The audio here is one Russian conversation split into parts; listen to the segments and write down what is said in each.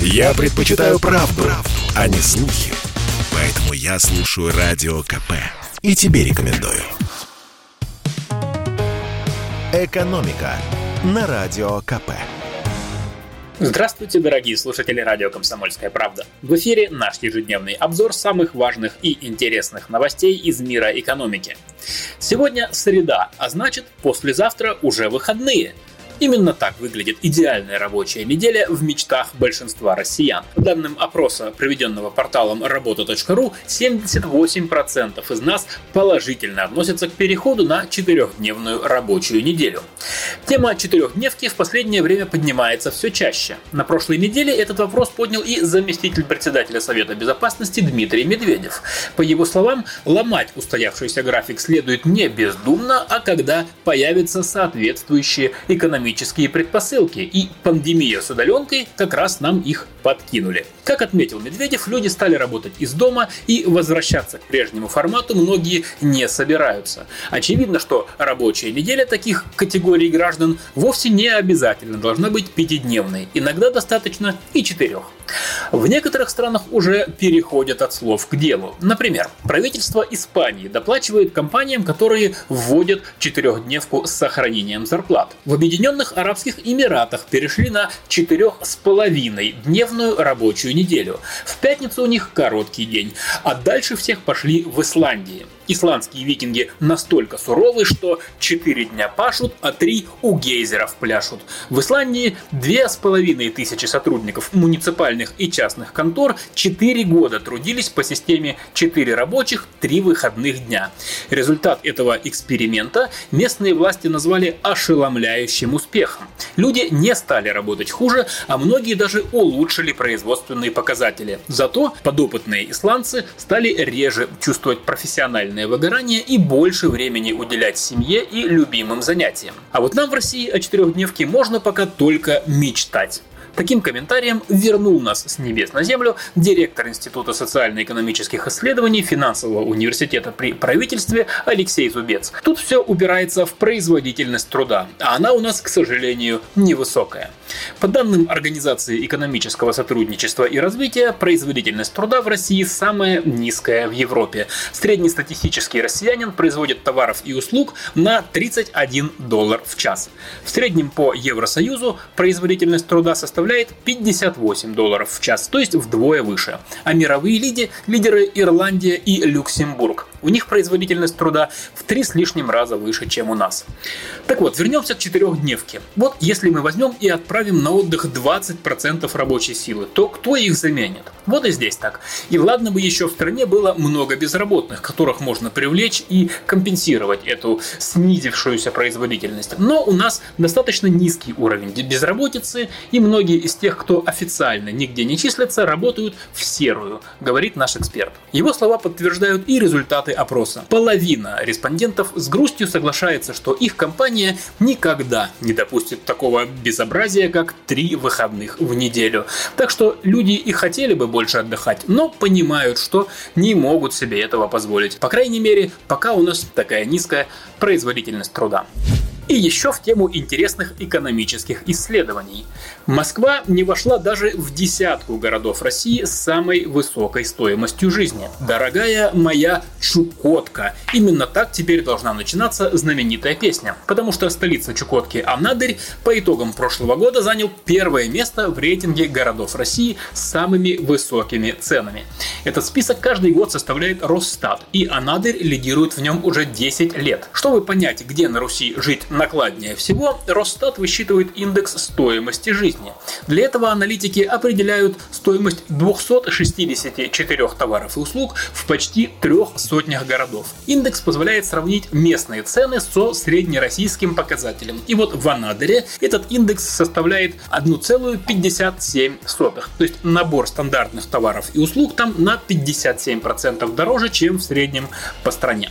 Я предпочитаю правду, правду, а не слухи. Поэтому я слушаю Радио КП. И тебе рекомендую. «Экономика» на Радио КП. Здравствуйте, дорогие слушатели радио «Комсомольская правда». В эфире наш ежедневный обзор самых важных и интересных новостей из мира экономики. Сегодня среда, а значит послезавтра уже выходные – Именно так выглядит идеальная рабочая неделя в мечтах большинства россиян. По данным опроса, проведенного порталом работа.ру, 78% из нас положительно относятся к переходу на четырехдневную рабочую неделю. Тема четырехдневки в последнее время поднимается все чаще. На прошлой неделе этот вопрос поднял и заместитель председателя Совета Безопасности Дмитрий Медведев. По его словам, ломать устоявшийся график следует не бездумно, а когда появятся соответствующие экономические экономические предпосылки, и пандемия с удаленкой как раз нам их подкинули. Как отметил Медведев, люди стали работать из дома и возвращаться к прежнему формату многие не собираются. Очевидно, что рабочая неделя таких категорий граждан вовсе не обязательно должна быть пятидневной, иногда достаточно и четырех. В некоторых странах уже переходят от слов к делу. Например, правительство Испании доплачивает компаниям, которые вводят четырехдневку с сохранением зарплат. В Объединенных Арабских Эмиратах перешли на четырех с половиной дневную рабочую неделю. В пятницу у них короткий день, а дальше всех пошли в Исландии. Исландские викинги настолько суровы, что 4 дня пашут, а 3 у гейзеров пляшут. В Исландии две с половиной тысячи сотрудников муниципальных и частных контор 4 года трудились по системе 4 рабочих, 3 выходных дня. Результат этого эксперимента местные власти назвали ошеломляющим успехом. Люди не стали работать хуже, а многие даже улучшили производственные показатели. Зато подопытные исландцы стали реже чувствовать профессиональный эмоциональное выгорание и больше времени уделять семье и любимым занятиям. А вот нам в России о четырехдневке можно пока только мечтать. Таким комментарием вернул нас с небес на землю директор Института социально-экономических исследований Финансового университета при правительстве Алексей Зубец. Тут все упирается в производительность труда, а она у нас, к сожалению, невысокая. По данным Организации экономического сотрудничества и развития, производительность труда в России самая низкая в Европе. Среднестатистический россиянин производит товаров и услуг на 31 доллар в час. В среднем по Евросоюзу производительность труда составляет составляет 58 долларов в час, то есть вдвое выше. А мировые лиди – лидеры Ирландия и Люксембург. У них производительность труда в три с лишним раза выше, чем у нас. Так вот, вернемся к четырехдневке. Вот если мы возьмем и отправим на отдых 20% рабочей силы, то кто их заменит? Вот и здесь так. И ладно бы еще в стране было много безработных, которых можно привлечь и компенсировать эту снизившуюся производительность. Но у нас достаточно низкий уровень безработицы, и многие из тех, кто официально нигде не числятся, работают в серую, говорит наш эксперт. Его слова подтверждают и результаты опроса. Половина респондентов с грустью соглашается, что их компания никогда не допустит такого безобразия, как три выходных в неделю. Так что люди и хотели бы больше отдыхать, но понимают, что не могут себе этого позволить. По крайней мере, пока у нас такая низкая производительность труда. И еще в тему интересных экономических исследований. Москва не вошла даже в десятку городов России с самой высокой стоимостью жизни. Дорогая моя Чукотка. Именно так теперь должна начинаться знаменитая песня. Потому что столица Чукотки Анадырь по итогам прошлого года занял первое место в рейтинге городов России с самыми высокими ценами. Этот список каждый год составляет Росстат, и Анадырь лидирует в нем уже 10 лет. Чтобы понять, где на Руси жить накладнее всего, Росстат высчитывает индекс стоимости жизни. Для этого аналитики определяют стоимость 264 товаров и услуг в почти трех сотнях городов. Индекс позволяет сравнить местные цены со среднероссийским показателем. И вот в Анадыре этот индекс составляет 1,57. То есть набор стандартных товаров и услуг там на 57% дороже, чем в среднем по стране.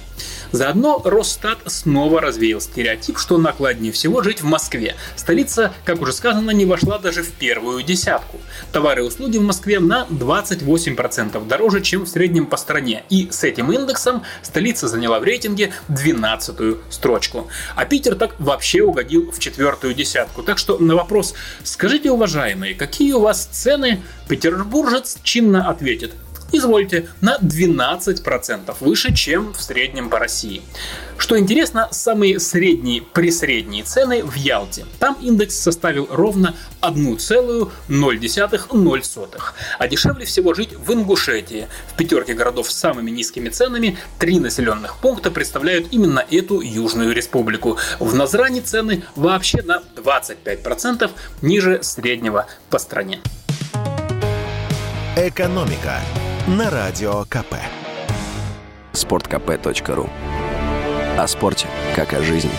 Заодно Росстат снова развеял стереотип, что накладнее всего жить в Москве. Столица, как уже сказано, не вошла даже в первую десятку. Товары и услуги в Москве на 28% дороже, чем в среднем по стране. И с этим индексом столица заняла в рейтинге 12 строчку. А Питер так вообще угодил в четвертую десятку. Так что на вопрос «Скажите, уважаемые, какие у вас цены?» Петербуржец чинно ответит извольте, на 12% выше, чем в среднем по России. Что интересно, самые средние присредние цены в Ялте. Там индекс составил ровно 1,0,0. А дешевле всего жить в Ингушетии. В пятерке городов с самыми низкими ценами три населенных пункта представляют именно эту Южную Республику. В Назране цены вообще на 25% ниже среднего по стране. Экономика на Радио КП. Спорткп.ру О спорте, как о жизни.